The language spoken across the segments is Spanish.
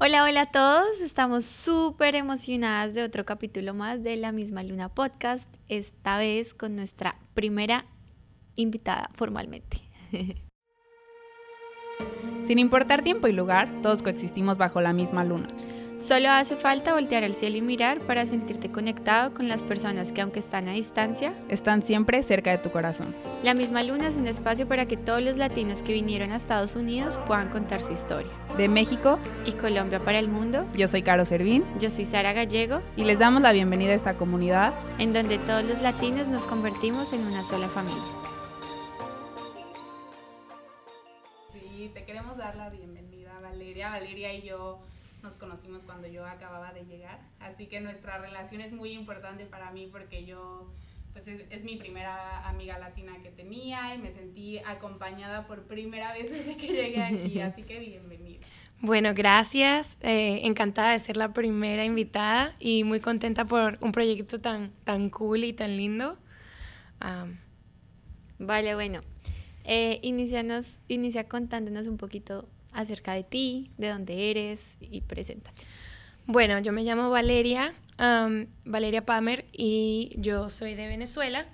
Hola, hola a todos. Estamos súper emocionadas de otro capítulo más de La misma Luna Podcast, esta vez con nuestra primera invitada formalmente. Sin importar tiempo y lugar, todos coexistimos bajo la misma luna. Solo hace falta voltear al cielo y mirar para sentirte conectado con las personas que aunque están a distancia, están siempre cerca de tu corazón. La misma luna es un espacio para que todos los latinos que vinieron a Estados Unidos puedan contar su historia. De México y Colombia para el mundo, yo soy Caro Servín. Yo soy Sara Gallego. Y les damos la bienvenida a esta comunidad en donde todos los latinos nos convertimos en una sola familia. Sí, te queremos dar la bienvenida, Valeria. Valeria y yo nos conocimos cuando yo acababa de llegar, así que nuestra relación es muy importante para mí porque yo, pues es, mi primera amiga latina que tenía y me sentí acompañada por primera vez desde que llegué aquí, así que bienvenida. Bueno, gracias. Eh, encantada de ser la primera invitada y muy contenta por un proyecto tan, tan cool y tan lindo. vale, bueno. Eh, inicia contándonos un poquito acerca de ti, de dónde eres y preséntate. Bueno, yo me llamo Valeria, Valeria Palmer y yo soy de Venezuela.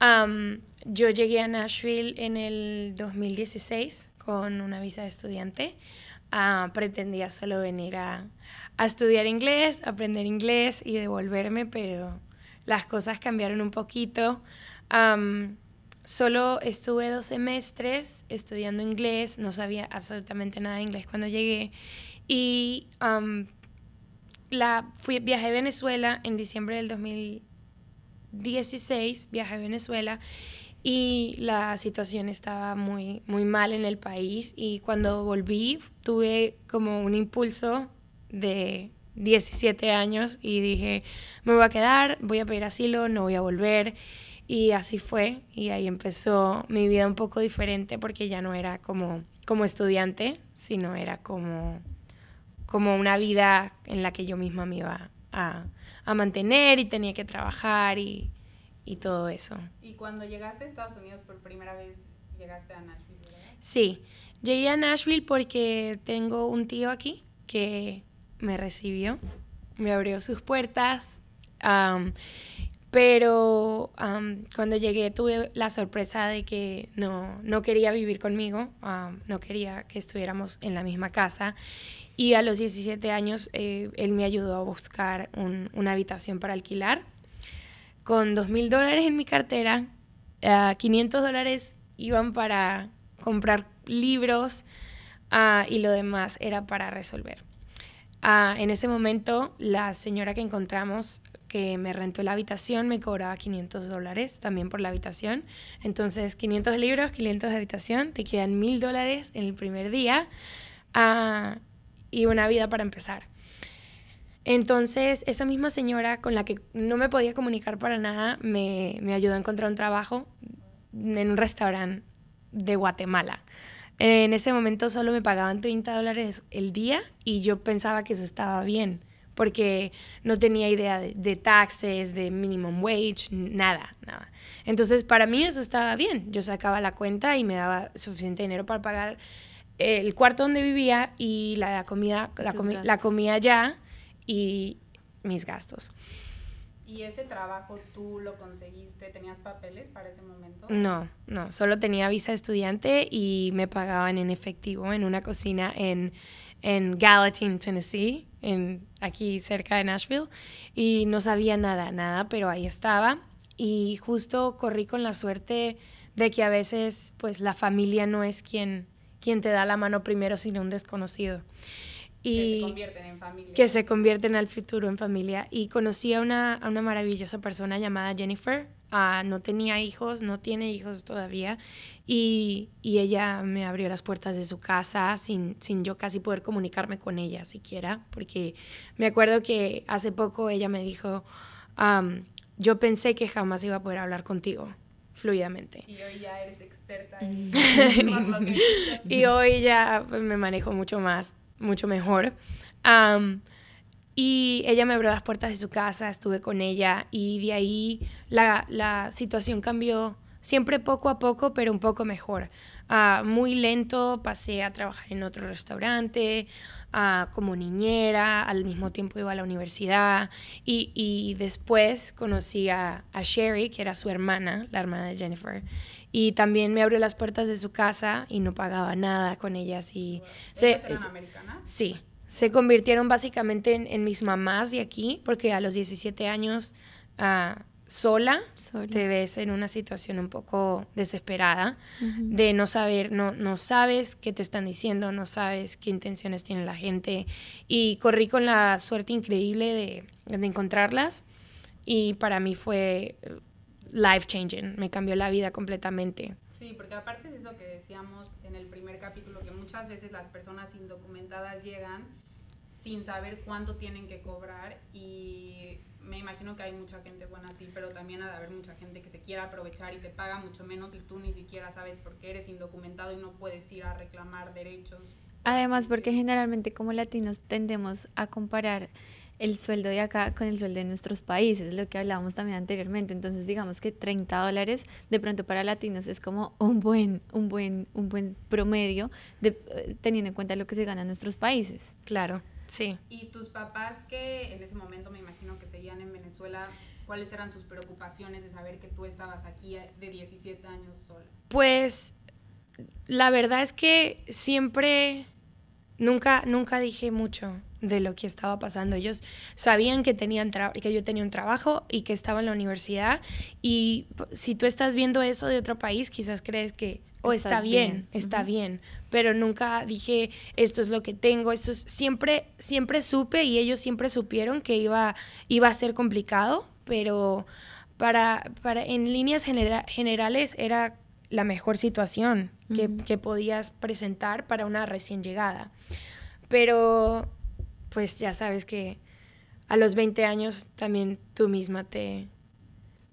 yo llegué a Nashville en el 2016 con una visa de estudiante. Ah, pretendía solo venir a, estudiar inglés, aprender inglés y devolverme, pero las cosas cambiaron un poquito. Solo estuve dos semestres estudiando inglés, no sabía absolutamente nada de inglés cuando llegué. Y la, fui, viajé a Venezuela en diciembre del 2016, viajé a Venezuela y la situación estaba muy, muy mal en el país. Y cuando volví tuve como un impulso de 17 años y dije, me voy a quedar, voy a pedir asilo, no voy a volver. Y así fue, y ahí empezó mi vida un poco diferente porque ya no era como, como estudiante, sino era como, como una vida en la que yo misma me iba a, a mantener y tenía que trabajar y, y, todo eso. ¿Y cuando llegaste a Estados Unidos por primera vez, llegaste a Nashville, verdad? Sí, llegué a Nashville porque tengo un tío aquí que me recibió, me abrió sus puertas. Pero cuando llegué tuve la sorpresa de que no, no quería vivir conmigo, no quería que estuviéramos en la misma casa. Y a los 17 años eh, él me ayudó a buscar una habitación para alquilar. Con 2 mil dólares en mi cartera, 500 dólares iban para comprar libros ah, y lo demás era para resolver. Ah, en ese momento, la señora que encontramos que me rentó la habitación me cobraba 500 dólares también por la habitación. Entonces, 500 libros, 500 de habitación, te quedan 1000 dólares en el primer día ah, y una vida para empezar. Entonces, esa misma señora con la que no me podía comunicar para nada me, me ayudó a encontrar un trabajo en un restaurante de Guatemala. En ese momento solo me pagaban 30 dólares el día y yo pensaba que eso estaba bien porque no tenía idea de, taxes, de minimum wage, nada, nada. Entonces, para mí eso estaba bien. Yo sacaba la cuenta y me daba suficiente dinero para pagar el cuarto donde vivía y la comida, la, la comida allá y mis gastos. ¿Y ese trabajo tú lo conseguiste? ¿Tenías papeles para ese momento? No, no, solo tenía visa de estudiante y me pagaban en efectivo en una cocina en, en Gallatin, Tennessee, en, aquí cerca de Nashville, y no sabía nada, nada, pero ahí estaba. Y justo corrí con la suerte de que a veces pues la familia no es quien, quien te da la mano primero, sino un desconocido. Y que se convierten en familia. Que se convierten al futuro en familia. Y conocí a una, a una maravillosa persona llamada Jennifer, Ah, no tenía hijos, no tiene hijos todavía, y, ella me abrió las puertas de su casa sin, sin yo casi poder comunicarme con ella siquiera, porque me acuerdo que hace poco ella me dijo, yo pensé que jamás iba a poder hablar contigo fluidamente. Y hoy ya eres experta en... y hoy ya pues, me manejo mucho más, mucho mejor. Y ella me abrió las puertas de su casa, estuve con ella y de ahí la, la situación cambió siempre poco a poco, pero un poco mejor. Ah, muy lento pasé a trabajar en otro restaurante, uh, como niñera, al mismo tiempo iba a la universidad y, y después conocí a, a, Sherry, que era su hermana, la hermana de Jennifer, y también me abrió las puertas de su casa y no pagaba nada con ellas. Y se, eran americanas? Sí, se convirtieron básicamente en, en, mis mamás de aquí, porque a los 17 años... Uh, sola, te ves en una situación un poco desesperada de no saber, no, no sabes qué te están diciendo, no sabes qué intenciones tiene la gente y corrí con la suerte increíble de, de encontrarlas y para mí fue life changing, me cambió la vida completamente. Sí, porque aparte de eso que decíamos en el primer capítulo, que muchas veces las personas indocumentadas llegan sin saber cuánto tienen que cobrar y me imagino que hay mucha gente buena así, pero también ha de haber mucha gente que se quiera aprovechar y te paga mucho menos y tú ni siquiera sabes por qué eres indocumentado y no puedes ir a reclamar derechos. Además, porque generalmente como latinos tendemos a comparar el sueldo de acá con el sueldo de nuestros países, lo que hablábamos también anteriormente. Entonces, digamos que 30 dólares de pronto para latinos es como un buen, un buen, un buen promedio de, eh, teniendo en cuenta lo que se gana en nuestros países. Claro. Sí. ¿Y tus papás que en ese momento me imagino que seguían en Venezuela, cuáles eran sus preocupaciones de saber que tú estabas aquí de 17 años sola? Pues la verdad es que siempre, nunca, nunca dije mucho de lo que estaba pasando. Ellos sabían que, tenían que yo tenía un trabajo y que estaba en la universidad. Y si tú estás viendo eso de otro país, quizás crees que o está bien, está bien, pero nunca dije esto es lo que tengo, esto es, siempre siempre supe y ellos siempre supieron que iba iba a ser complicado, pero para, para en líneas generales era la mejor situación que, que, podías presentar para una recién llegada. Pero pues ya sabes que a los 20 años también tú misma te,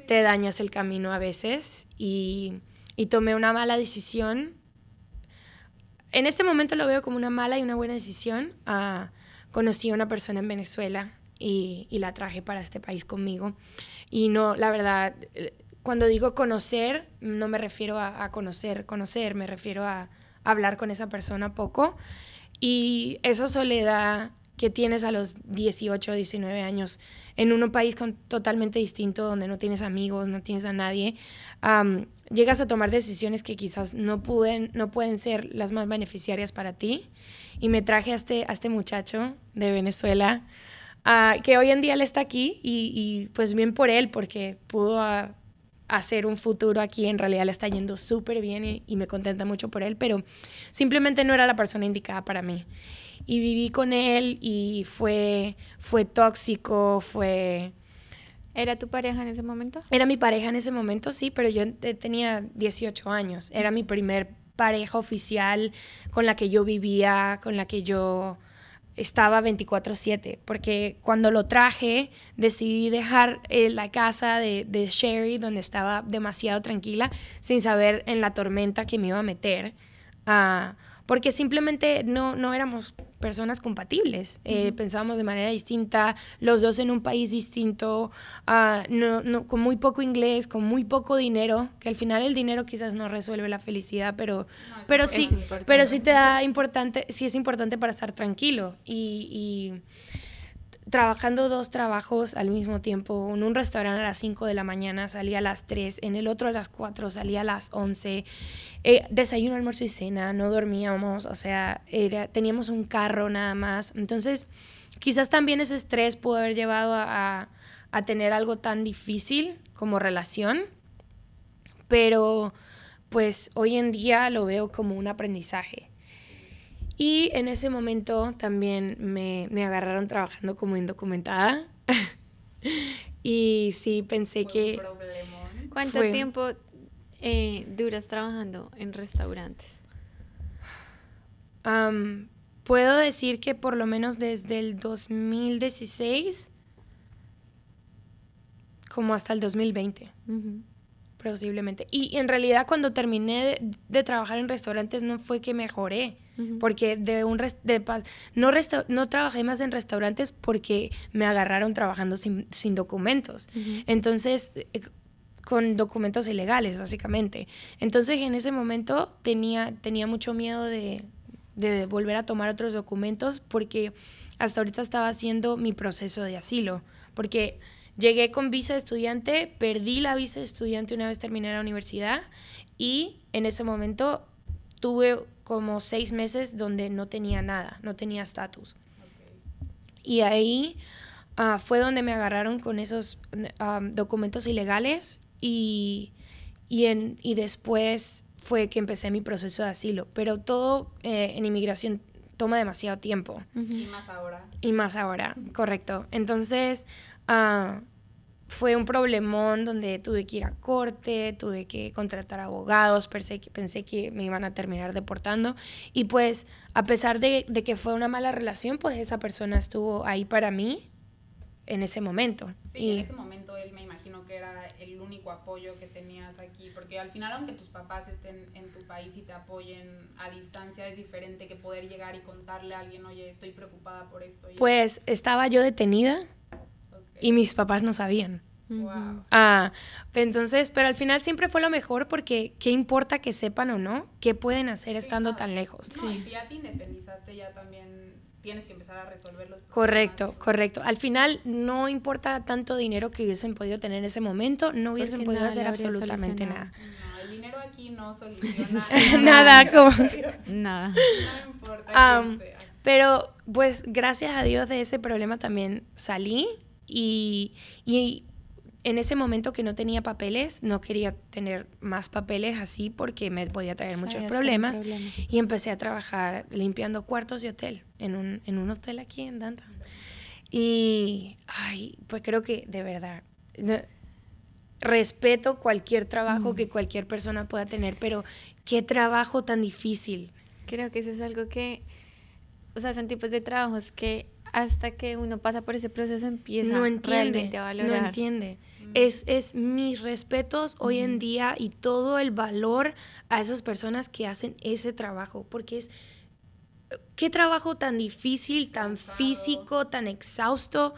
te dañas el camino a veces y y tomé una mala decisión. En este momento lo veo como una mala y una buena decisión. Ah, conocí a una persona en Venezuela y, y, la traje para este país conmigo. Y no, la verdad, cuando digo conocer, no me refiero a, a conocer, conocer, me refiero a hablar con esa persona poco. Y esa soledad que tienes a los 18, 19 años en un país totalmente distinto, donde no tienes amigos, no tienes a nadie, llegas a tomar decisiones que quizás no pueden, no pueden ser las más beneficiarias para ti. Y me traje a este, a este muchacho de Venezuela, uh, que hoy en día él está aquí y, y, pues bien por él, porque pudo uh, hacer un futuro aquí, en realidad le está yendo súper bien y, y me contenta mucho por él, pero simplemente no era la persona indicada para mí y viví con él y fue, fue tóxico, fue... ¿Era tu pareja en ese momento? Era mi pareja en ese momento, sí, pero yo tenía 18 años. Era mi primer pareja oficial con la que yo vivía, con la que yo estaba 24/7, porque cuando lo traje decidí dejar eh, la casa de, de, Sherry, donde estaba demasiado tranquila, sin saber en la tormenta que me iba a meter. Uh, porque simplemente no, no éramos personas compatibles. Eh, pensábamos de manera distinta, los dos en un país distinto, uh, no, no, con muy poco inglés, con muy poco dinero, que al final el dinero quizás no resuelve la felicidad, pero, pero sí, pero sí te da importante, sí es importante para estar tranquilo. Y, y trabajando dos trabajos al mismo tiempo. En un restaurante a las 5 de la mañana salía a las 3, en el otro a las 4 salía a las 11. Eh, desayuno, almuerzo y cena, no dormíamos, o sea, era, teníamos un carro nada más. Entonces, quizás también ese estrés pudo haber llevado a, a tener algo tan difícil como relación, pero pues hoy en día lo veo como un aprendizaje y en ese momento también me, me agarraron trabajando como indocumentada. y sí, pensé que... ¿Cuánto tiempo eh, duras trabajando en restaurantes? puedo decir que por lo menos desde el 2016 como hasta el 2020. Posiblemente. Y en realidad cuando terminé de, trabajar en restaurantes no fue que mejoré, porque de un de, no, no trabajé más en restaurantes porque me agarraron trabajando sin, sin documentos. Entonces, eh, con documentos ilegales, básicamente. Entonces en ese momento tenía, tenía mucho miedo de, de volver a tomar otros documentos porque hasta ahorita estaba haciendo mi proceso de asilo, porque llegué con visa de estudiante, perdí la visa de estudiante una vez terminé la universidad y en ese momento tuve como seis meses donde no tenía nada, no tenía estatus. Y ahí ah, fue donde me agarraron con esos ah, documentos ilegales y, y, en, y después fue que empecé mi proceso de asilo. Pero todo eh, en inmigración toma demasiado tiempo. Y más ahora. Y más ahora, correcto. Entonces, uh, fue un problemón donde tuve que ir a corte, tuve que contratar abogados, pensé que, pensé que me iban a terminar deportando. Y pues, a pesar de, de que fue una mala relación, pues esa persona estuvo ahí para mí en ese momento. Sí, y en ese momento él me imagino que era el único apoyo que tenías aquí, porque al final aunque tus papás estén en tu país y te apoyen a distancia, es diferente que poder llegar y contarle a alguien, oye, estoy preocupada por esto. Pues estaba yo detenida y mis papás no sabían. Wow. Ah, entonces, pero al final siempre fue lo mejor porque qué importa que sepan o no, qué pueden hacer estando tan lejos. No, y si ya te independizaste, ya también tienes que empezar a resolver los problemas. Correcto, correcto. Al final no importa tanto dinero que hubiesen podido tener en ese momento, no hubiesen Porque podido nada hacer absolutamente solucionado. nada. No, el dinero aquí no soluciona Nada, como... Nada. No importa sea. Pero pues gracias a Dios de ese problema también salí y, y en ese momento que no tenía papeles, no quería tener más papeles así porque me podía traer muchos problemas problema. y empecé a trabajar limpiando cuartos de hotel en un, en un hotel aquí en Downtown. Y, ay, pues creo que de verdad, no- respeto cualquier trabajo que cualquier persona pueda tener, pero qué trabajo tan difícil. Creo que eso es algo que, o sea, son tipos de trabajos que hasta que uno pasa por ese proceso empieza no entiende, realmente a valorar. No entiende. Es, es mis respetos hoy en día y todo el valor a esas personas que hacen ese trabajo, porque es qué trabajo tan difícil, tan físico, tan exhausto.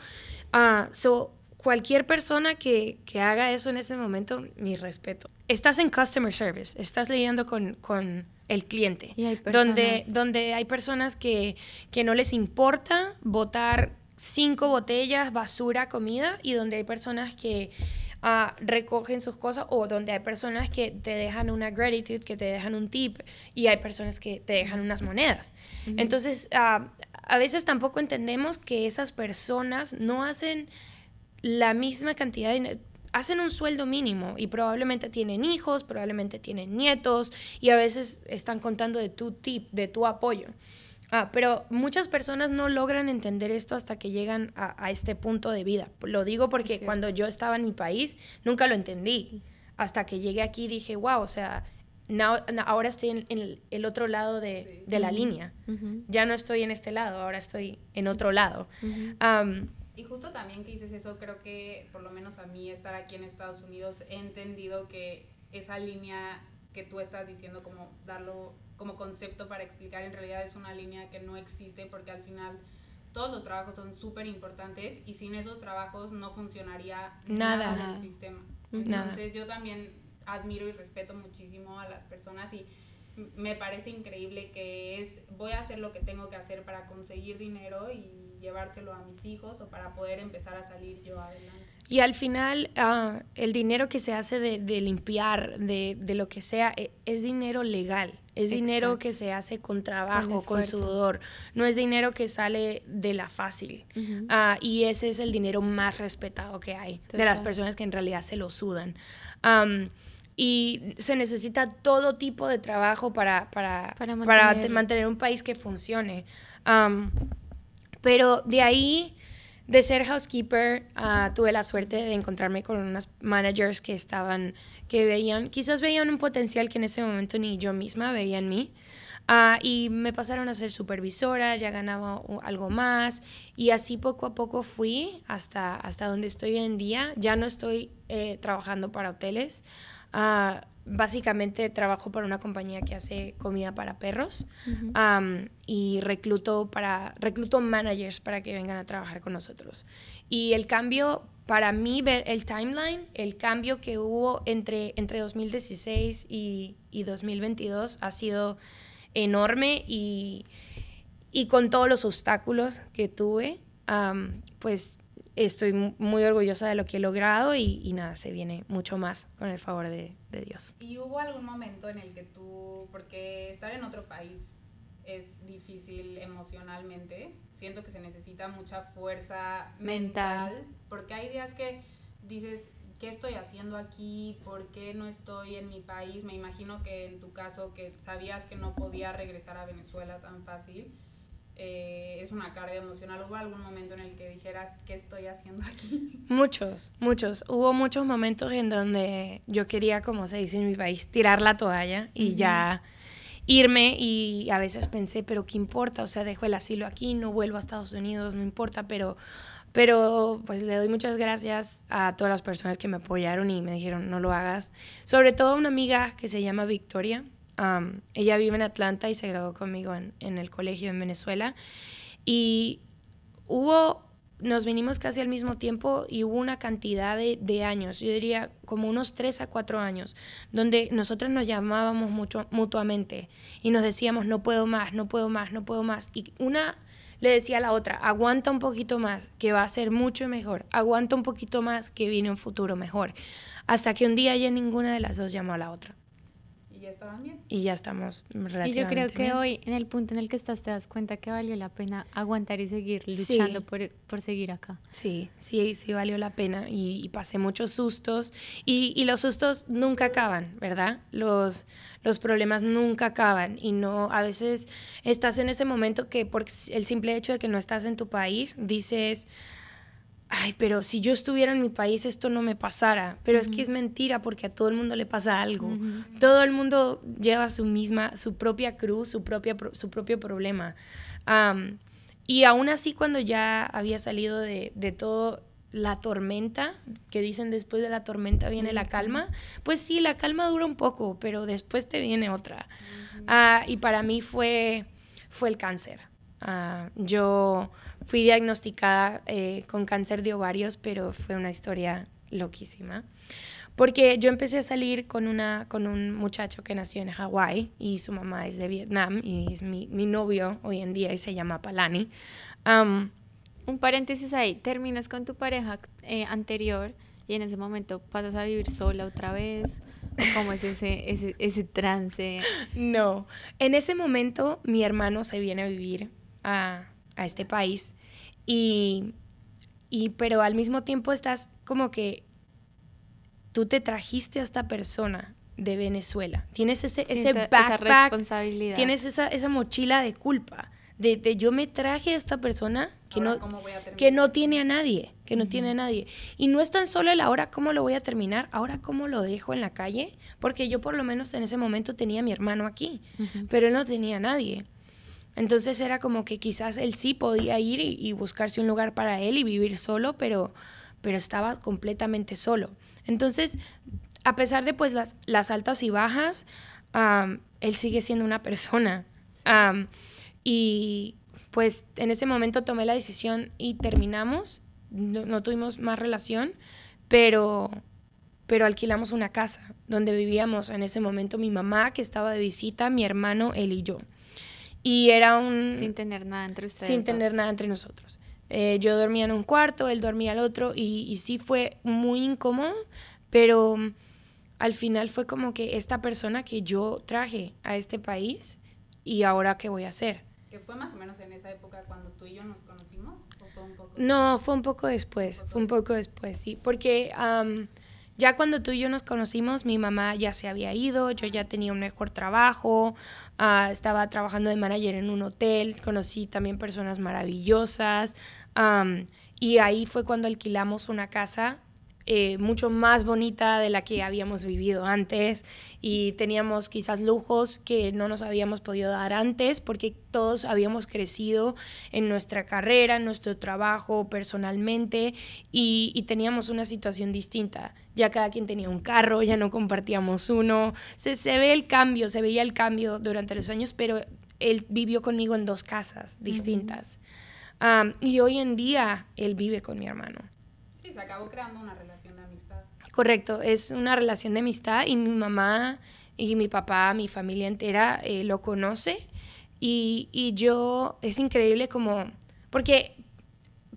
Ah, so, cualquier persona que, que haga eso en ese momento, mi respeto. Estás en customer service, estás lidiando con, con el cliente, Y hay donde, donde hay personas que, que no les importa botar cinco botellas, basura, comida, y donde hay personas que ah, recogen sus cosas, o donde hay personas que te dejan una gratitude, que te dejan un tip, y hay personas que te dejan unas monedas. Entonces, ah, a veces tampoco entendemos que esas personas no hacen la misma cantidad de dinero. Hacen un sueldo mínimo y probablemente tienen hijos, probablemente tienen nietos y a veces están contando de tu tip, de tu apoyo. Ah, pero muchas personas no logran entender esto hasta que llegan a, a este punto de vida. Lo digo porque cuando yo estaba en mi país nunca lo entendí. Hasta que llegué aquí dije, wow, o sea, now- ahora estoy en, en el, otro lado de, Sí. de la línea. Ya no estoy en este lado, ahora estoy en otro lado. Y justo también que dices eso, creo que por lo menos a mí estar aquí en Estados Unidos he entendido que esa línea que tú estás diciendo como darlo como concepto para explicar en realidad es una línea que no existe porque al final todos los trabajos son súper importantes y sin esos trabajos no funcionaría Nada. nada, Nada. del sistema. Nada. Entonces yo también admiro y respeto muchísimo a las personas y me parece increíble que es voy a hacer lo que tengo que hacer para conseguir dinero y llevárselo a mis hijos o para poder empezar a salir yo adelante. Y al final, ah, el dinero que se hace de, de limpiar, de, de lo que sea, e- es dinero legal. Es dinero Exacto. que se hace con trabajo, con, esfuerzo. sudor. No es dinero que sale de la fácil. Ujú. Ah, y ese es el dinero más respetado que hay, de las Total. personas que en realidad se lo sudan. Am, y se necesita todo tipo de trabajo para, para, Para para mantener- te- mantener un país que funcione. Am, pero de ahí, de ser housekeeper, ah, tuve la suerte de encontrarme con unas managers que estaban, que veían, quizás veían un potencial que en ese momento ni yo misma veía en mí. Ah, y me pasaron a ser supervisora, ya ganaba algo más y así poco a poco fui hasta, hasta donde estoy hoy en día. Ya no estoy eh, trabajando para hoteles. Ah, básicamente trabajo para una compañía que hace comida para perros y recluto para recluto managers para que vengan a trabajar con nosotros. Y el cambio para mí ver el timeline, el cambio que hubo entre, entre 2016 y, y 2022 ha sido enorme y, y, con todos los obstáculos que tuve, pues estoy muy orgullosa de lo que he logrado y, y, nada, se viene mucho más con el favor de, de, Dios. ¿Y hubo algún momento en el que tú, porque estar en otro país es difícil emocionalmente, siento que se necesita mucha fuerza mental, mental porque hay días que dices, ¿qué estoy haciendo aquí? ¿Por qué no estoy en mi país? Me imagino que en tu caso, que sabías que no podía regresar a Venezuela tan fácil, eh, es una carga emocional. ¿Hubo algún momento en el que dijeras, ¿qué estoy haciendo aquí? Muchos, muchos. Hubo muchos momentos en donde yo quería, como se dice en mi país, tirar la toalla y ya irme y a veces pensé, pero ¿qué importa? O sea, dejo el asilo aquí, no vuelvo a Estados Unidos, no importa, pero, pero pues le doy muchas gracias a todas las personas que me apoyaron y me dijeron, no lo hagas. Sobre todo a una amiga que se llama Victoria, ella vive en Atlanta y se graduó conmigo en, el colegio en Venezuela. Y hubo nos vinimos casi al mismo tiempo y hubo una cantidad de, años, yo diría como unos tres a cuatro años, donde nosotros nos llamábamos mucho, mutuamente y nos decíamos, no puedo más, no puedo más, no puedo más. Y una le decía a la otra, aguanta un poquito más, que va a ser mucho mejor, aguanta un poquito más, que viene un futuro mejor. Hasta que un día ya ninguna de las dos llamó a la otra ya estaban bien. Y ya estamos relativamente Y yo creo que hoy, en el punto en el que estás, te das cuenta que valió la pena aguantar y seguir luchando por, por, seguir acá. Sí, sí, sí valió la pena y, pasé muchos sustos y, y, los sustos nunca acaban, ¿verdad? Los, los problemas nunca acaban y no, a veces estás en ese momento que por el simple hecho de que no estás en tu país, dices ay, pero si yo estuviera en mi país esto no me pasara. Pero es que es mentira porque a todo el mundo le pasa algo. Todo el mundo lleva su misma, su propia cruz, su, propia, su propio problema. y aún así cuando ya había salido de, de todo la tormenta, que dicen después de la tormenta viene la calma, pues sí, la calma dura un poco, pero después te viene otra. Ah, y para mí fue, fue el cáncer. Ah, yo fui diagnosticada eh, con cáncer de ovarios, pero fue una historia loquísima. Porque yo empecé a salir con, una, con un muchacho que nació en Hawái y su mamá es de Vietnam y es mi, mi novio hoy en día y se llama Palani. un paréntesis ahí, terminas con tu pareja eh, anterior y en ese momento pasas a vivir sola otra vez. ¿Cómo es ese, ese, ese trance? No, en ese momento mi hermano se viene a vivir a, a este país y, y, pero al mismo tiempo estás como que tú te trajiste a esta persona de Venezuela. Tienes ese, ese backpack, responsabilidad. tienes esa, esa mochila de culpa. De, de, yo me traje a esta persona que no, que no tiene a nadie, que no tiene a nadie. Y no es tan solo el ahora cómo lo voy a terminar, ahora cómo lo dejo en la calle, porque yo por lo menos en ese momento tenía a mi hermano aquí, pero él no tenía a nadie. Entonces era como que quizás él sí podía ir y, buscarse un lugar para él y vivir solo, pero, pero estaba completamente solo. Entonces, a pesar de pues las, altas y bajas, él sigue siendo una persona. y pues en ese momento tomé la decisión y terminamos, no, tuvimos más relación, pero, pero alquilamos una casa donde vivíamos en ese momento mi mamá que estaba de visita, mi hermano, él y yo. Y era un... Sin tener nada entre ustedes. Sin tener nada entre nosotros. Eh, yo dormía en un cuarto, él dormía al otro y, y sí fue muy incómodo, pero mm, al final fue como que esta persona que yo traje a este país y ahora qué voy a hacer. ¿Que fue más o menos en esa época cuando tú y yo nos conocimos? ¿O fue un poco no, fue un poco después, fue un poco después, sí, porque ya cuando tú y yo nos conocimos, mi mamá ya se había ido, yo ya tenía un mejor trabajo, ah, estaba trabajando de manager en un hotel, conocí también personas maravillosas. y ahí fue cuando alquilamos una casa eh, mucho más bonita de la que habíamos vivido antes y teníamos quizás lujos que no nos habíamos podido dar antes porque todos habíamos crecido en nuestra carrera, en nuestro trabajo, personalmente y, teníamos una situación distinta. Ya cada quien tenía un carro, ya no compartíamos uno. Se, se ve el cambio, se veía el cambio durante los años, pero él vivió conmigo en dos casas distintas. y hoy en día él vive con mi hermano se acabó creando una relación de amistad. Correcto, es una relación de amistad y mi mamá y mi papá, mi familia entera eh, lo conoce y, y yo, es increíble como, porque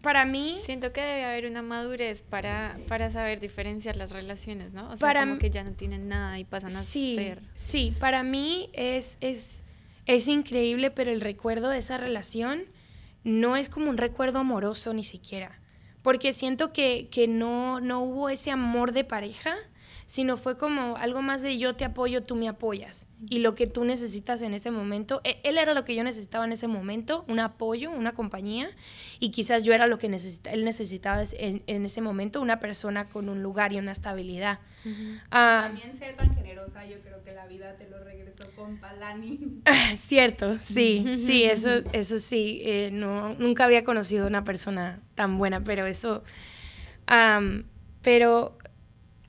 para mí... Siento que debe haber una madurez para, para saber diferenciar las relaciones, ¿no? O sea, Para como que ya no tienen nada y pasan a sí, ser. Sí, para mí es, es, es increíble, pero el recuerdo de esa relación no es como un recuerdo amoroso ni siquiera. Porque siento que, que no, no hubo ese amor de pareja, sino fue como algo más de yo te apoyo, tú me apoyas. Y lo que tú necesitas en ese momento, e- él era lo que yo necesitaba en ese momento, un apoyo, una compañía, y quizás yo era lo que necesita, él necesitaba es- en, en ese momento, una persona con un lugar y una estabilidad. Ah, También ser tan generosa, yo creo que la vida te lo regresó Cierto, sí, sí, eso, eso sí. eh, no, nunca había conocido una persona tan buena, pero eso. pero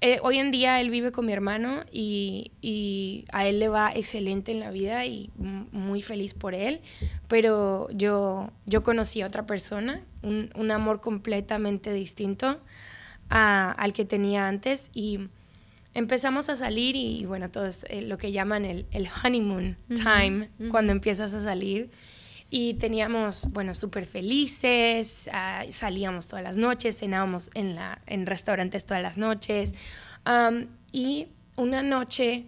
eh, hoy en día él vive con mi hermano y, y a él le va excelente en la vida y muy feliz por él. Pero yo, yo conocí a otra persona, un, un amor completamente distinto a- al que tenía antes y empezamos a salir y, bueno, todo es eh, lo que llaman el, el honeymoon time, cuando empiezas a salir. Y teníamos, bueno, súper felices, ah, salíamos todas las noches, cenábamos en, la, en restaurantes todas las noches. Y una noche,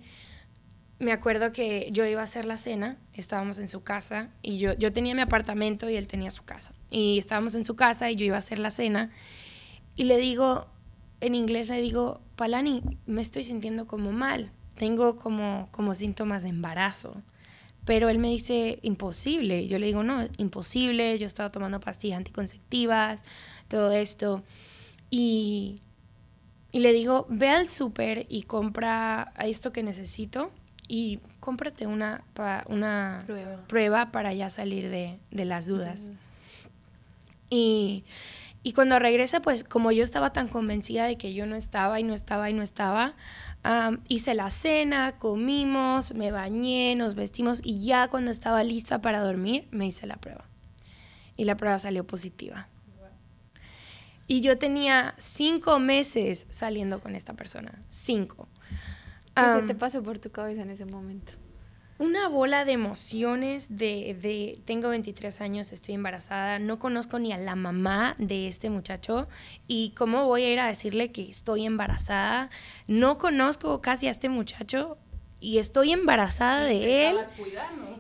me acuerdo que yo iba a hacer la cena, estábamos en su casa, y yo, yo tenía mi apartamento y él tenía su casa. Y estábamos en su casa y yo iba a hacer la cena. Y le digo, en inglés le digo, Palani, me estoy sintiendo como mal, tengo como, como síntomas de embarazo. Pero él me dice, imposible. Yo le digo, no, imposible, yo estaba tomando pastillas anticonceptivas, todo esto. Y, y le digo, ve al súper y compra esto que necesito y cómprate una, una Prueba. prueba para ya salir de, de las dudas. Y, y cuando regresa, pues como yo estaba tan convencida de que yo no estaba y no estaba y no estaba, hice la cena, comimos, me bañé, nos vestimos y ya cuando estaba lista para dormir, me hice la prueba. Y la prueba salió positiva. Y yo tenía cinco meses saliendo con esta persona. Cinco. ¿Qué se te pasó por tu cabeza en ese momento? Una bola de emociones de, de, tengo 23 años, estoy embarazada, no conozco ni a la mamá de este muchacho y cómo voy a ir a decirle que estoy embarazada, no conozco casi a este muchacho y estoy embarazada de él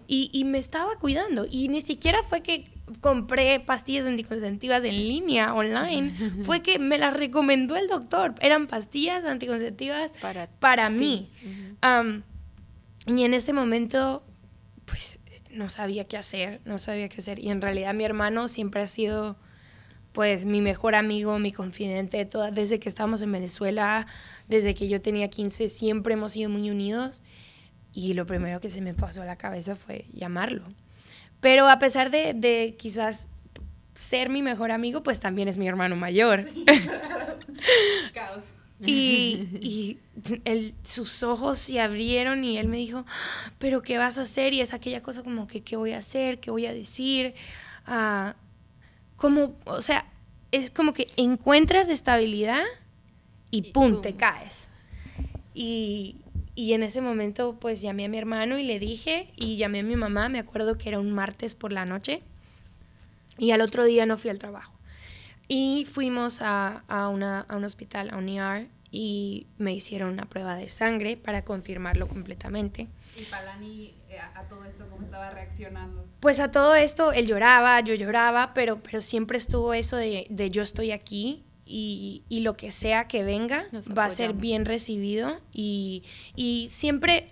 y, y me estaba cuidando. Y ni siquiera fue que compré pastillas anticonceptivas en línea, online, fue que me las recomendó el doctor, eran pastillas anticonceptivas Para para mí. Y en este momento, pues no sabía qué hacer, no sabía qué hacer. Y en realidad mi hermano siempre ha sido, pues, mi mejor amigo, mi confidente, toda, desde que estábamos en Venezuela, desde que yo tenía 15, siempre hemos sido muy unidos. Y lo primero que se me pasó a la cabeza fue llamarlo. Pero a pesar de, de quizás ser mi mejor amigo, pues también es mi hermano mayor. Caos. Y, y él- sus ojos se abrieron y él me dijo, pero ¿qué vas a hacer? Y es aquella cosa como que, ¿qué voy a hacer? ¿Qué voy a decir? Ah, como, o sea, es como que encuentras estabilidad y Y pum, pum. te caes. Y, y en ese momento pues llamé a mi hermano y le dije, y llamé a mi mamá, me acuerdo que era un martes por la noche, y al otro día no fui al trabajo. Y fuimos a, a, una, a un hospital, a un ER, y me hicieron una prueba de sangre para confirmarlo completamente. Y Palani eh, a, a todo esto, ¿cómo estaba reaccionando? Pues a todo esto, él lloraba, yo lloraba, pero, pero siempre estuvo eso de, de yo estoy aquí y, y lo que sea que venga va a ser bien recibido y, y siempre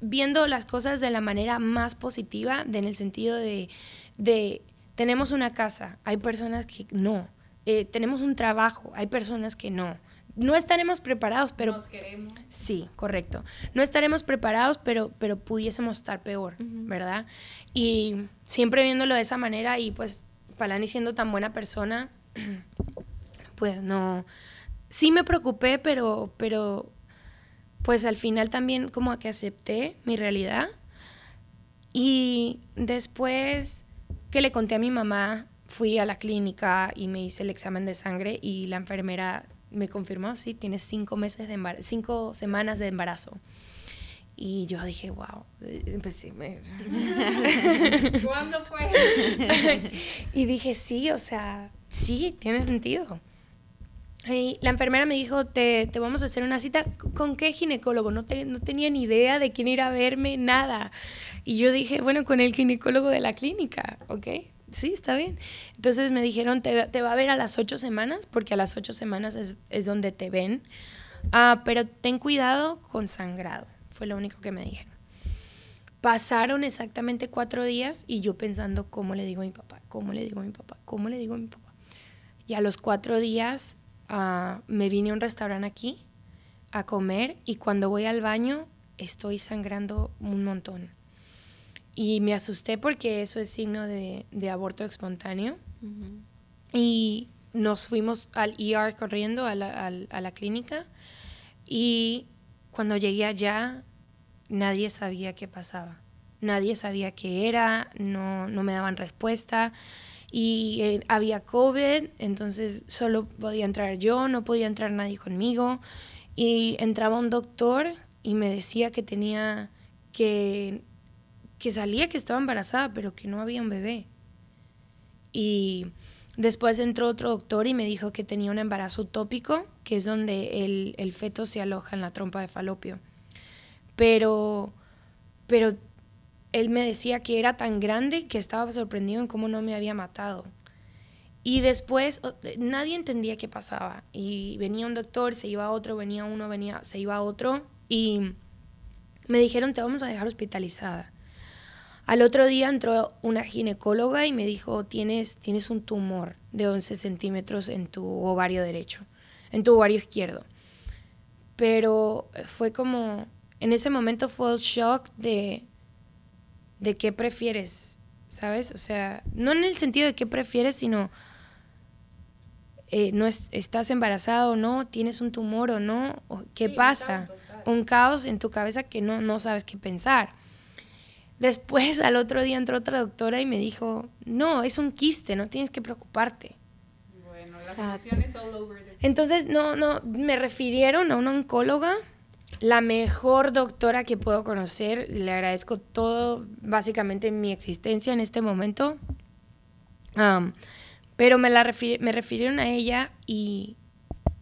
viendo las cosas de la manera más positiva, de, en el sentido de, de tenemos una casa, hay personas que no, Eh, tenemos un trabajo, hay personas que no. No estaremos preparados, pero Nos queremos. Sí, correcto. No estaremos preparados, pero, pero pudiésemos estar peor. ¿verdad? Y siempre viéndolo de esa manera y pues Palani siendo tan buena persona, pues no... Sí me preocupé, pero, pero pues al final también como que acepté mi realidad. Y después que le conté a mi mamá fui a la clínica y me hice el examen de sangre y la enfermera me confirmó, sí, tienes cinco meses de cinco semanas de embarazo. Y yo dije, wow, empecé. ¿Cuándo fue? y dije, sí, o sea, sí, tiene sentido. Y la enfermera me dijo, te, te, vamos a hacer una cita. ¿Con qué ginecólogo? No, te, no tenía ni idea de quién ir a verme, nada. Y yo dije, bueno, con el ginecólogo de la clínica, ¿ok? Sí, está bien. Entonces me dijeron, te, te va a ver a las ocho semanas, porque a las ocho semanas es, es donde te ven. Ah, pero ten cuidado con sangrado. Fue lo único que me dijeron. Pasaron exactamente cuatro días y yo pensando, ¿cómo le digo a mi papá? ¿Cómo le digo a mi papá? ¿Cómo le digo a mi papá? Y a los cuatro días uh, me vine a un restaurante aquí a comer y cuando voy al baño estoy sangrando un montón. Y me asusté porque eso es signo de, de aborto espontáneo. Y nos fuimos al ER corriendo a la, a la clínica y cuando llegué allá nadie sabía qué pasaba. Nadie sabía qué era, no, no me daban respuesta y eh, había COVID, entonces solo podía entrar yo, no podía entrar nadie conmigo. Y entraba un doctor y me decía que tenía que, que salía que estaba embarazada, pero que no había un bebé. Y después entró otro doctor y me dijo que tenía un embarazo utópico, que es donde el, el feto se aloja en la trompa de falopio. Pero, pero él me decía que era tan grande que estaba sorprendido en cómo no me había matado. Y después nadie entendía qué pasaba. Y venía un doctor, se iba otro, venía uno, venía, se iba otro. Y me dijeron, te vamos a dejar hospitalizada. Al otro día entró una ginecóloga y me dijo, tienes, tienes un tumor de 11 centímetros en tu ovario derecho, en tu ovario izquierdo. Pero fue como, en ese momento fue el shock de, de qué prefieres, ¿sabes? O sea, no en el sentido de qué prefieres, sino eh, no estás embarazado o no, tienes un tumor o no, qué pasa. Un caos, en tu cabeza que no, no sabes qué pensar. Después, al otro día entró otra doctora y me dijo, no, es un quiste, no tienes que preocuparte. Bueno, la all over Entonces, no, no, me refirieron a una oncóloga la mejor doctora que puedo conocer. Le agradezco todo, básicamente, mi existencia en este momento. pero me, la me refirieron a ella y,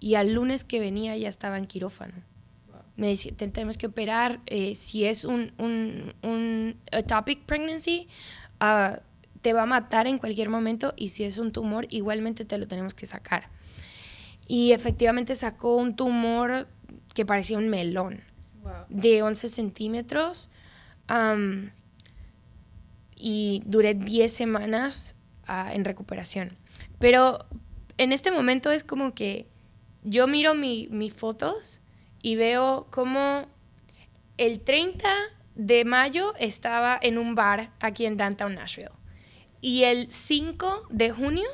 y, al lunes que venía ya estaba en quirófano. Me dice, tenemos que operar. Eh, si es un, un, un atopic pregnancy, uh, te va a matar en cualquier momento y si es un tumor, igualmente te lo tenemos que sacar. Y efectivamente sacó un tumor que parecía un melón de 11 centímetros. y duré 10 semanas ah, en recuperación. Pero en este momento es como que yo miro mis fotos y veo como el 30 de mayo estaba en un bar aquí en Downtown Nashville. Y el 5 de junio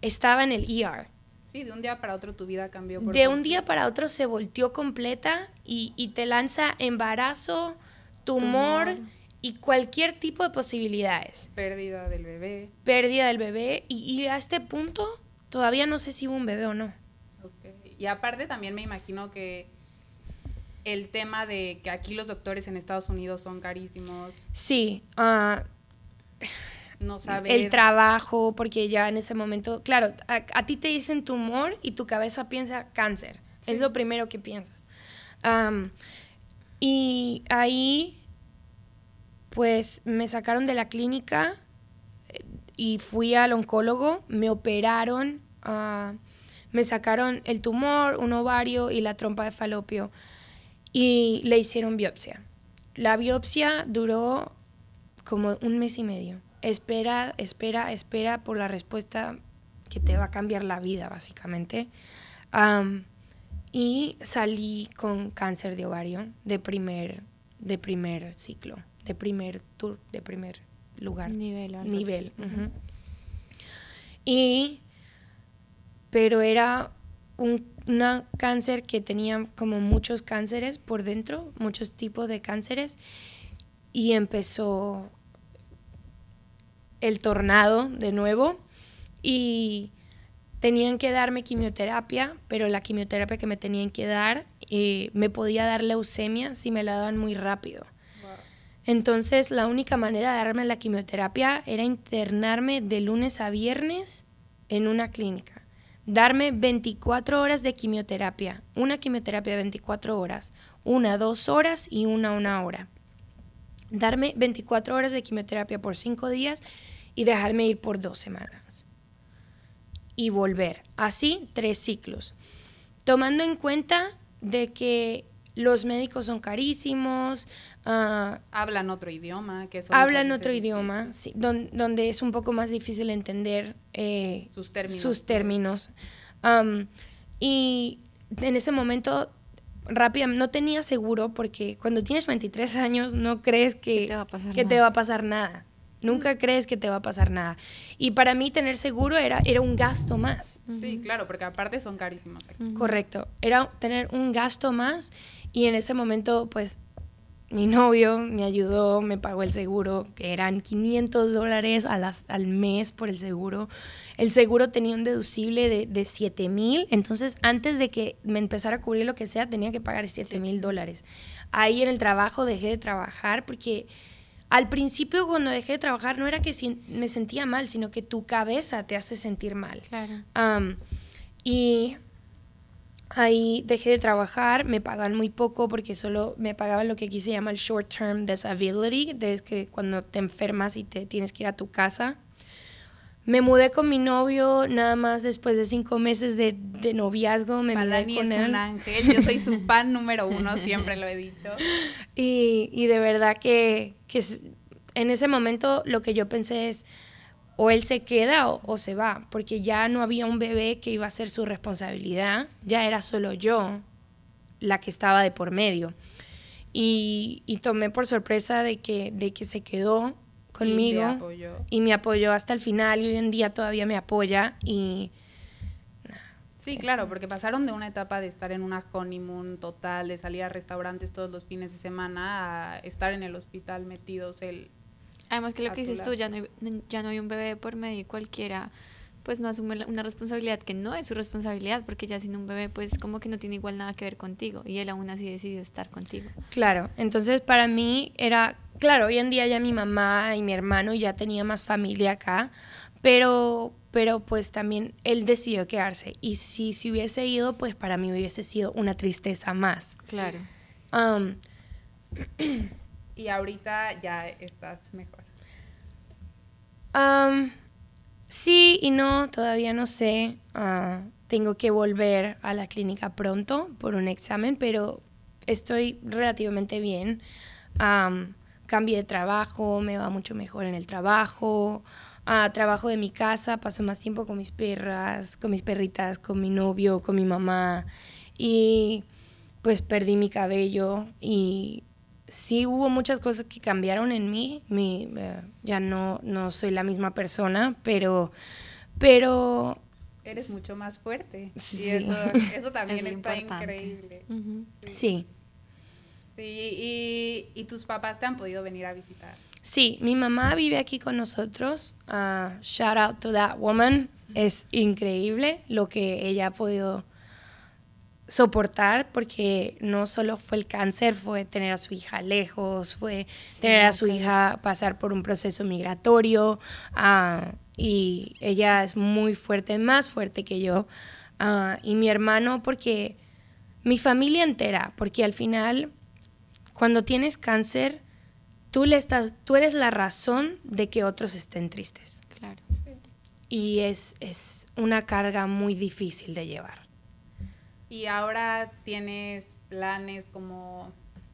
estaba en el ER. Sí, de un día para otro tu vida cambió. de un día para otro se volteó completa y, te lanza embarazo, tumor, y cualquier tipo de posibilidades. Pérdida del bebé. Pérdida del bebé. Y, a este punto todavía no sé si hubo un bebé o no. Y aparte también me imagino que el tema de que aquí los doctores en Estados Unidos son carísimos. Sí. Uh, no saber. El trabajo, porque ya en ese momento, claro, a, ti te dicen tumor y tu cabeza piensa cáncer. Es lo primero que piensas. y ahí, pues me sacaron de la clínica eh, y fui al oncólogo, me operaron, ah, me sacaron el tumor, un ovario y la trompa de falopio y le hicieron biopsia. La biopsia duró como un mes y medio espera, espera, espera por la respuesta que te va a cambiar la vida, básicamente. y salí con cáncer de ovario de primer, de primer ciclo, de primer tour, de primer lugar. Nivel. Nivel. Y, pero era un una cáncer que tenía como muchos cánceres por dentro, muchos tipos de cánceres, y empezó el tornado de nuevo. y tenían que darme quimioterapia, pero la quimioterapia que me tenían que dar eh, me podía dar leucemia si me la daban muy rápido. Entonces la única manera de darme la quimioterapia era internarme de lunes a viernes en una clínica. Darme 24 horas de quimioterapia, una quimioterapia de 24 horas, una dos horas y una una hora. Darme 24 horas de quimioterapia por cinco días y dejarme ir por dos semanas. Y volver. Así, tres ciclos. Tomando en cuenta de que los médicos son carísimos. Ah, hablan otro idioma. Que hablan otro idioma, donde es un poco más difícil entender eh, sus términos. Sus términos. y en ese momento, rápidamente, no tenía seguro porque cuando tienes 23 años no crees que, te, va a pasar que te va a pasar nada. Nunca crees que te va a pasar nada. Y para mí tener seguro era, era un gasto más. Sí, claro, porque aparte son carísimos. Correcto. Era tener un gasto más y en ese momento, pues, mi novio me ayudó, me pagó el seguro, que eran 500 dólares al mes por el seguro. El seguro tenía un deducible de, de 7 mil, entonces antes de que me empezara a cubrir lo que sea, tenía que pagar 7 mil dólares. Ahí en el trabajo dejé de trabajar porque al principio cuando dejé de trabajar no era que me sentía mal, sino que tu cabeza te hace sentir mal. Claro. y ahí dejé de trabajar, me pagan muy poco porque solo me pagaban lo que aquí se llama el short term disability, de que cuando te enfermas y te tienes que ir a tu casa. Me mudé con mi novio nada más después de cinco meses de, de noviazgo. Me mudé con es un ángel. Yo soy su fan número uno, siempre lo he dicho. Y, y de verdad que, que, en ese momento lo que yo pensé es, o él se queda o, se va, porque ya no había un bebé que iba a ser su responsabilidad, ya era solo yo la que estaba de por medio. Y, y tomé por sorpresa de que, de que se quedó conmigo y, me apoyó hasta el final y hoy en día todavía me apoya y... Sí, claro, porque pasaron de una etapa de estar en una honeymoon total, de salir a restaurantes todos los fines de semana, a estar en el hospital metidos el... Además que lo que dices tú, ya no, hay, ya no hay un bebé por medio y cualquiera pues no asume una responsabilidad que no es su responsabilidad, porque ya sin un bebé pues como que no tiene igual nada que ver contigo y él aún así decidió estar contigo. Claro, entonces para mí era claro, hoy en día ya mi mamá y mi hermano ya tenía más familia acá, pero, pero pues también él decidió quedarse. Y si se hubiese ido, pues para mí hubiese sido una tristeza más. Claro. Um, y ahorita ya estás mejor. Sí y no, todavía no sé. Uh, tengo que volver a la clínica pronto por un examen, pero estoy relativamente bien. Um, cambié de trabajo, me va mucho mejor en el trabajo, a trabajo de mi casa, paso más tiempo con mis perras, con mis perritas, con mi novio, con mi mamá y pues perdí mi cabello y sí hubo muchas cosas que cambiaron en mí, mi, eh, ya no, no soy la misma persona, pero, pero eres mucho más fuerte. Sí. eso, también está increíble. sí. y, tus papás te han podido venir a visitar. Sí, mi mamá vive aquí con nosotros. Uh, shout out to that woman. Es increíble lo que ella ha podido soportar porque no solo fue el cáncer, fue tener a su hija lejos, fue tener a su hija pasar por un proceso migratorio uh, y ella es muy fuerte, más fuerte que yo. Uh, y mi hermano porque mi familia entera, porque al final cuando tienes cáncer, tú, le estás, tú eres la razón de que otros estén tristes. Claro. Y es, es una carga muy difícil de llevar. Y ahora tienes planes como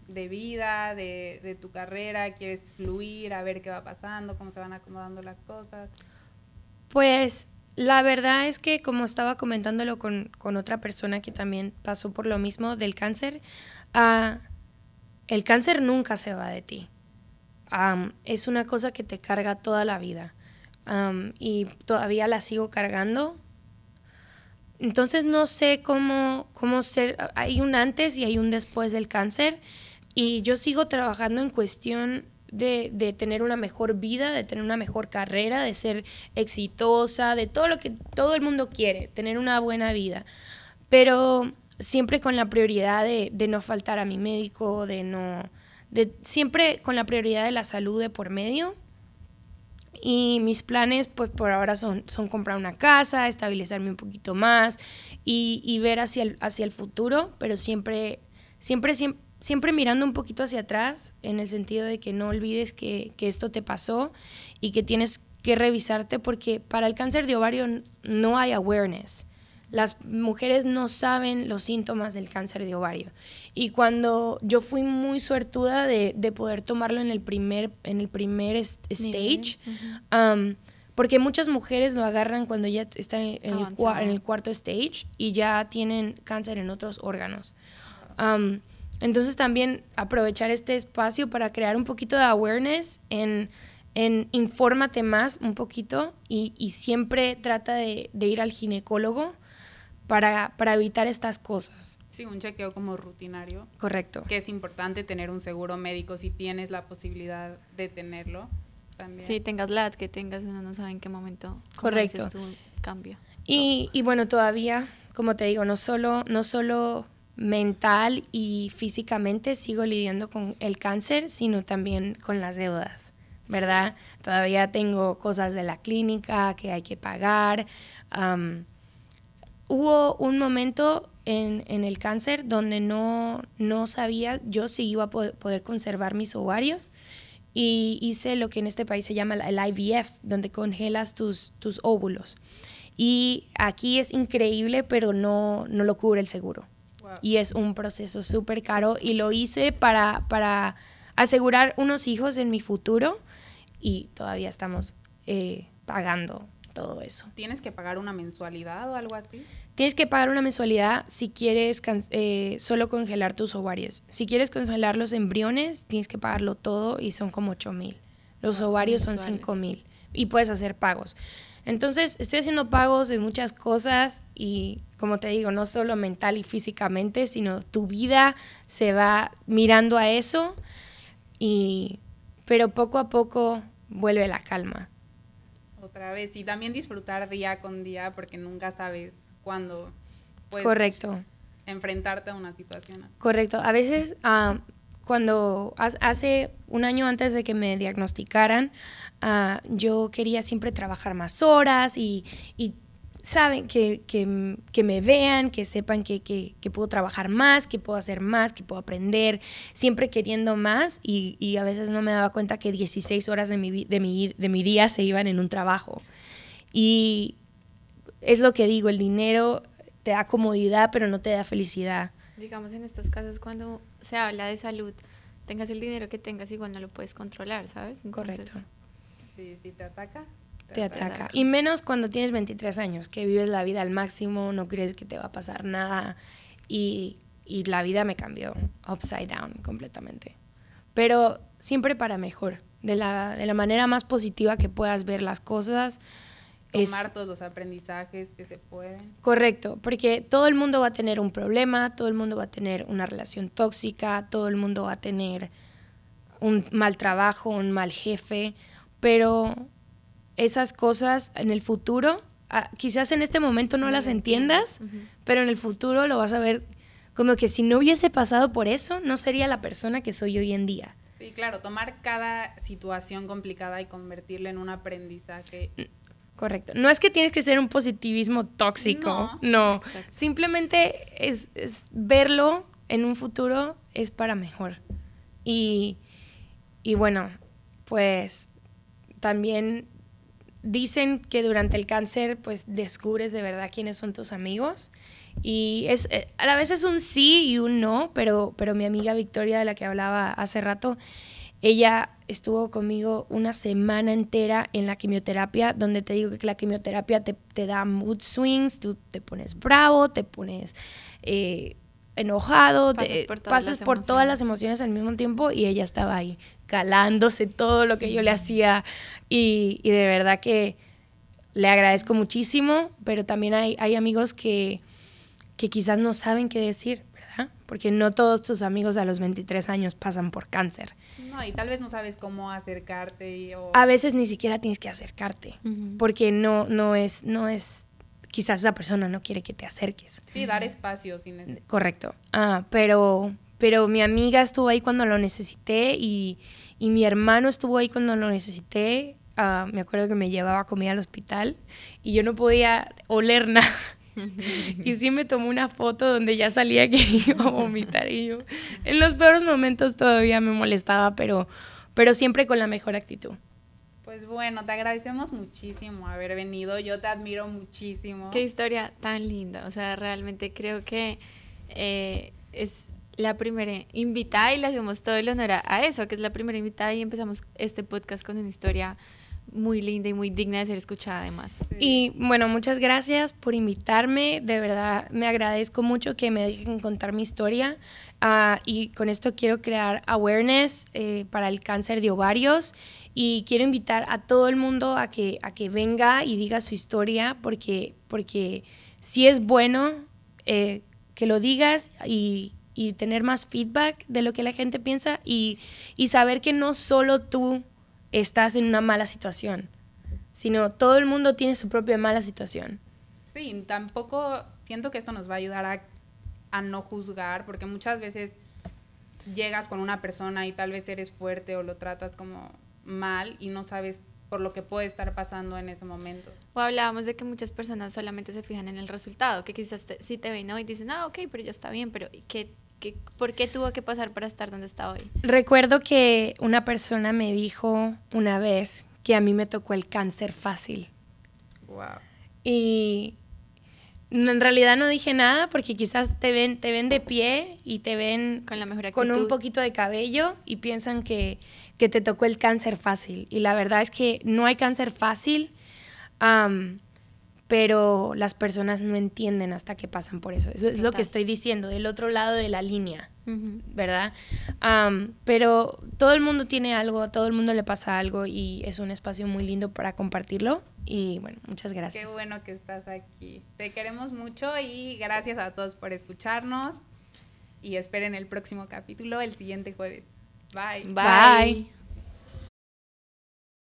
de vida, de, tu carrera, quieres fluir, a ver qué va pasando, cómo se van acomodando las cosas. Pues la verdad es que como estaba comentándolo con, otra persona que también pasó por lo mismo del cáncer, uh, el cáncer nunca se va de ti. es una cosa que te carga toda la vida. y todavía la sigo cargando. Entonces no sé cómo, cómo ser. Hay un antes y hay un después del cáncer. Y yo sigo trabajando en cuestión de, de, tener una mejor vida, de tener una mejor carrera, de ser exitosa, de todo lo que todo el mundo quiere, tener una buena vida. Pero siempre con la prioridad de, de no faltar a mi médico, de no... De, siempre con la prioridad de la salud de por medio. Y mis planes, pues por ahora son, son comprar una casa, estabilizarme un poquito más y, y ver hacia el, hacia el futuro, pero siempre, siempre, siempre, siempre mirando un poquito hacia atrás, en el sentido de que no olvides que, que esto te pasó y que tienes que revisarte porque para el cáncer de ovario no hay awareness. Las mujeres no saben los síntomas del cáncer de ovario. Y cuando yo fui muy suertuda de, de poder tomarlo en el primer, en el primer stage, um, porque muchas mujeres lo agarran cuando ya están en el, en el, cuarto stage y ya tienen cáncer en otros órganos. Um, entonces también aprovechar este espacio para crear un poquito de awareness en, en infórmate más un poquito y, y siempre trata de, de, ir al ginecólogo para, para evitar estas cosas. Sí, un chequeo como rutinario. Correcto. Que es importante tener un seguro médico si tienes la posibilidad de tenerlo. También. Sí, tengas la edad que tengas, uno no sabe en qué momento Correcto. Cambia. Y, y, bueno, todavía, como te digo, no solo, no solo mental y físicamente sigo lidiando con el cáncer, sino también con las deudas, ¿verdad? Sí. Todavía tengo cosas de la clínica que hay que pagar. Um, hubo un momento en, en, el cáncer donde no, no sabía yo si iba a poder, conservar mis ovarios y hice lo que en este país se llama el IVF, donde congelas tus, tus óvulos. Y aquí es increíble, pero no, no lo cubre el seguro. Wow. Y es un proceso súper caro y lo hice para, para asegurar unos hijos en mi futuro y todavía estamos eh, pagando todo eso. ¿Tienes que pagar una mensualidad o algo así? Tienes que pagar una mensualidad si quieres eh, solo congelar tus ovarios. Si quieres congelar los embriones, tienes que pagarlo todo y son como 8 mil. Los oh, ovarios mensuales. son 5 mil y puedes hacer pagos. Entonces, estoy haciendo pagos de muchas cosas y, como te digo, no solo mental y físicamente, sino tu vida se va mirando a eso y, pero poco a poco vuelve la calma otra vez y también disfrutar día con día porque nunca sabes cuándo puedes Correcto. enfrentarte a una situación así. Correcto. A veces cuando hace un año antes de que me diagnosticaran, uh, yo quería siempre trabajar más horas y, y saben, que, que, que, me vean, que sepan que, que, que, puedo trabajar más, que puedo hacer más, que puedo aprender, siempre queriendo más y, y a veces no me daba cuenta que 16 horas de mi, de, mi, de mi día se iban en un trabajo. Y es lo que digo, el dinero te da comodidad, pero no te da felicidad. Digamos, en estos casos, cuando se habla de salud, tengas el dinero que tengas, igual no lo puedes controlar, ¿sabes? Entonces, Correcto. Sí, si te ataca, te ataca. Y menos cuando tienes 23 años, que vives la vida al máximo, no crees que te va a pasar nada. Y, y la vida me cambió upside down completamente. Pero siempre para mejor, de la, de la manera más positiva que puedas ver las cosas. Tomar es, todos los aprendizajes que se pueden. Correcto, porque todo el mundo va a tener un problema, todo el mundo va a tener una relación tóxica, todo el mundo va a tener un mal trabajo, un mal jefe, pero esas cosas en el futuro, ah, quizás en este momento no, no las entiendas, uh -huh. pero en el futuro lo vas a ver como que si no hubiese pasado por eso, no sería la persona que soy hoy en día. Sí, claro, tomar cada situación complicada y convertirla en un aprendizaje. Correcto. No es que tienes que ser un positivismo tóxico, no. no. Simplemente es, es, verlo en un futuro es para mejor. Y, y bueno, pues también dicen que durante el cáncer pues descubres de verdad quiénes son tus amigos. Y es eh, a la vez es un sí y un no, pero pero mi amiga Victoria de la que hablaba hace rato, ella estuvo conmigo una semana entera en la quimioterapia, donde te digo que la quimioterapia te, te da mood swings, tú te pones bravo, te pones eh, enojado, pasas, te, por, todas, pasas las por todas las emociones. al mismo tiempo y ella estaba ahí calándose todo lo que yo le hacía y, y, de verdad que le agradezco muchísimo, pero también hay, hay amigos que, que quizás no saben qué decir, ¿verdad? porque no todos tus amigos a los 23 años pasan por cáncer. No, y tal vez no sabes cómo acercarte. A veces ni siquiera tienes que acercarte, porque no, no, es, no es, quizás esa persona no quiere que te acerques. Sí, dar espacio sin Correcto. Ah, pero, pero mi amiga estuvo ahí cuando lo necesité y, y mi hermano estuvo ahí cuando lo necesité. Ah, me acuerdo que me llevaba comida al hospital y yo no podía oler nada. y sí me tomó una foto donde ya salía que iba a vomitar y yo en los peores momentos todavía me molestaba, pero, pero siempre con la mejor actitud. Pues bueno, te agradecemos muchísimo haber venido, yo te admiro muchísimo. Qué historia tan linda, o sea, realmente creo que eh, es la primera invitada y le hacemos todo el honor a eso, que es la primera invitada y empezamos este podcast con una historia muy linda y muy digna de ser escuchada además. Y bueno, muchas gracias por invitarme, de verdad me agradezco mucho que me dejen contar mi historia. Uh, y con esto quiero crear awareness eh, para el cáncer de ovarios. Y quiero invitar a todo el mundo a que, a que venga y diga su historia porque, porque si es bueno eh, que lo digas y, y tener más feedback de lo que la gente piensa y, y saber que no solo tú estás en una mala situación, sino todo el mundo tiene su propia mala situación. Sí, tampoco siento que esto nos va a ayudar a, a no juzgar, porque muchas veces llegas con una persona y tal vez eres fuerte o lo tratas como mal y no sabes por lo que puede estar pasando en ese momento. O hablábamos de que muchas personas solamente se fijan en el resultado, que quizás si te ven hoy dicen, ah, ok, pero ya está bien, pero ¿qué, qué, ¿por qué tuvo que pasar para estar donde está hoy? Recuerdo que una persona me dijo una vez que a mí me tocó el cáncer fácil. Wow. Y en realidad no dije nada porque quizás te ven, te ven de pie y te ven con, la mejor con un poquito de cabello y piensan que, que, te tocó el cáncer fácil. Y la verdad es que no hay cáncer fácil, pero las personas no entienden hasta que pasan por eso. Eso es lo que estoy diciendo, del otro lado de la línea, ¿verdad? pero todo el mundo tiene algo, a todo el mundo le pasa algo y es un espacio muy lindo para compartirlo y bueno, muchas gracias. Qué bueno que estás aquí. Te queremos mucho y gracias a todos por escucharnos. Y esperen el próximo capítulo el siguiente jueves. Bye. Bye.